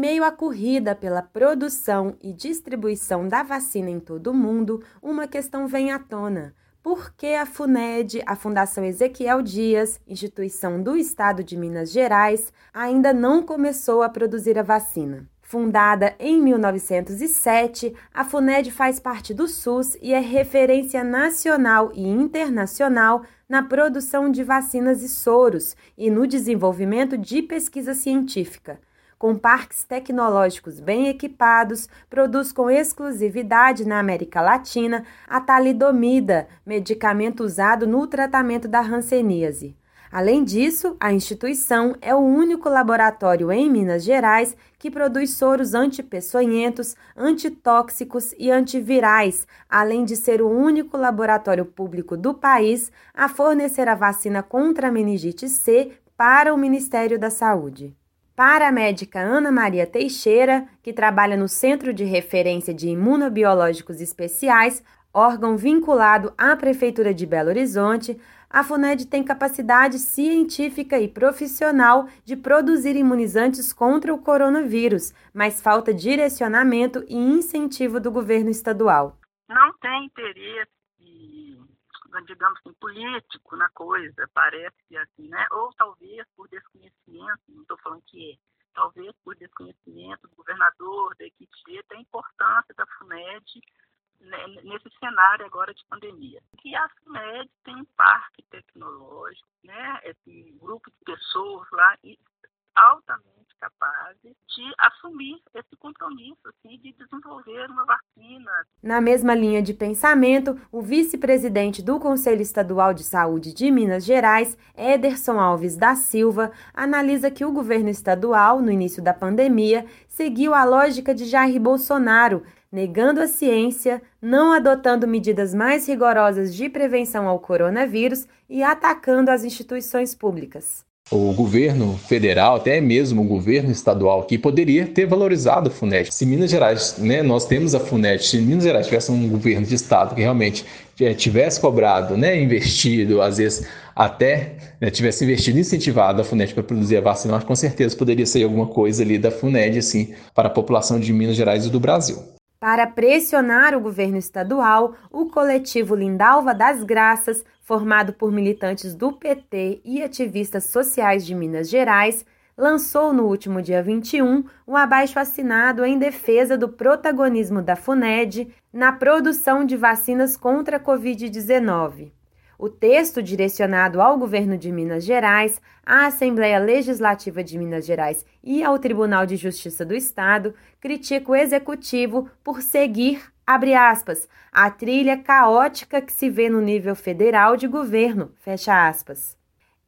meio à corrida pela produção e distribuição da vacina em todo o mundo, uma questão vem à tona. Por que a FUNED, a Fundação Ezequiel Dias, instituição do Estado de Minas Gerais, ainda não começou a produzir a vacina? Fundada em 1907, a FUNED faz parte do SUS e é referência nacional e internacional na produção de vacinas e soros e no desenvolvimento de pesquisa científica com parques tecnológicos bem equipados, produz com exclusividade na América Latina a talidomida, medicamento usado no tratamento da hanseníase. Além disso, a instituição é o único laboratório em Minas Gerais que produz soros antipeçonhentos, antitóxicos e antivirais, além de ser o único laboratório público do país a fornecer a vacina contra a meningite C para o Ministério da Saúde. Para a médica Ana Maria Teixeira, que trabalha no Centro de Referência de Imunobiológicos Especiais, órgão vinculado à Prefeitura de Belo Horizonte, a FUNED tem capacidade científica e profissional de produzir imunizantes contra o coronavírus, mas falta direcionamento e incentivo do governo estadual. Não tem interesse digamos assim, político na coisa, parece assim, né? Ou talvez por desconhecimento, não estou falando que é, talvez por desconhecimento do governador, da equipe, da importância da FUNED né, nesse cenário agora de pandemia. Que a FUNED tem um parque tecnológico, né? Esse grupo de pessoas lá altamente capazes de assumir esse compromisso assim, de desenvolver uma vacina. Na mesma linha de pensamento, o vice-presidente do Conselho Estadual de Saúde de Minas Gerais, Ederson Alves da Silva, analisa que o governo estadual, no início da pandemia, seguiu a lógica de Jair Bolsonaro, negando a ciência, não adotando medidas mais rigorosas de prevenção ao coronavírus e atacando as instituições públicas o governo federal, até mesmo o governo estadual aqui, poderia ter valorizado a FUNET. Se Minas Gerais, né, nós temos a FUNET, se Minas Gerais tivesse um governo de estado que realmente é, tivesse cobrado, né, investido, às vezes até né, tivesse investido, incentivado a FUNET para produzir a vacina, com certeza poderia sair alguma coisa ali da FUNED, assim, para a população de Minas Gerais e do Brasil. Para pressionar o governo estadual, o coletivo Lindalva das Graças, formado por militantes do PT e ativistas sociais de Minas Gerais, lançou no último dia 21 um abaixo assinado em defesa do protagonismo da FUNED na produção de vacinas contra a Covid-19. O texto direcionado ao governo de Minas Gerais, à Assembleia Legislativa de Minas Gerais e ao Tribunal de Justiça do Estado critica o executivo por seguir, abre aspas, a trilha caótica que se vê no nível federal de governo, fecha aspas.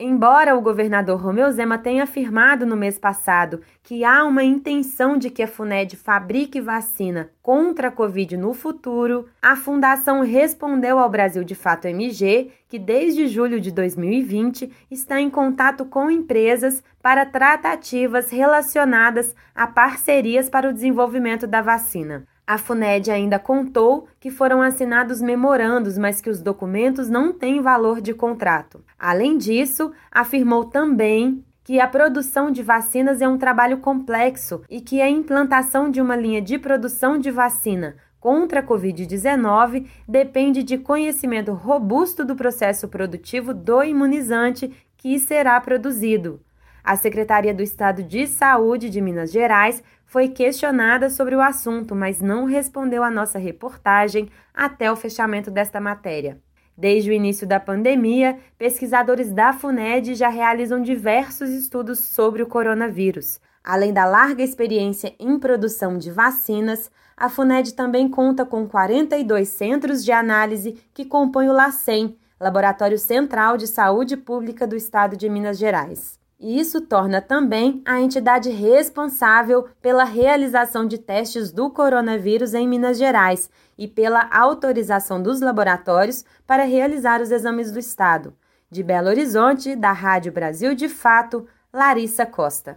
Embora o governador Romeu Zema tenha afirmado no mês passado que há uma intenção de que a FUNED fabrique vacina contra a Covid no futuro, a fundação respondeu ao Brasil de Fato MG que desde julho de 2020 está em contato com empresas para tratativas relacionadas a parcerias para o desenvolvimento da vacina. A FUNED ainda contou que foram assinados memorandos, mas que os documentos não têm valor de contrato. Além disso, afirmou também que a produção de vacinas é um trabalho complexo e que a implantação de uma linha de produção de vacina contra a Covid-19 depende de conhecimento robusto do processo produtivo do imunizante que será produzido. A Secretaria do Estado de Saúde de Minas Gerais foi questionada sobre o assunto, mas não respondeu à nossa reportagem até o fechamento desta matéria. Desde o início da pandemia, pesquisadores da FUNED já realizam diversos estudos sobre o coronavírus. Além da larga experiência em produção de vacinas, a FUNED também conta com 42 centros de análise que compõem o LACEN, Laboratório Central de Saúde Pública do Estado de Minas Gerais e isso torna também a entidade responsável pela realização de testes do coronavírus em Minas Gerais e pela autorização dos laboratórios para realizar os exames do Estado. De Belo Horizonte, da Rádio Brasil de Fato, Larissa Costa.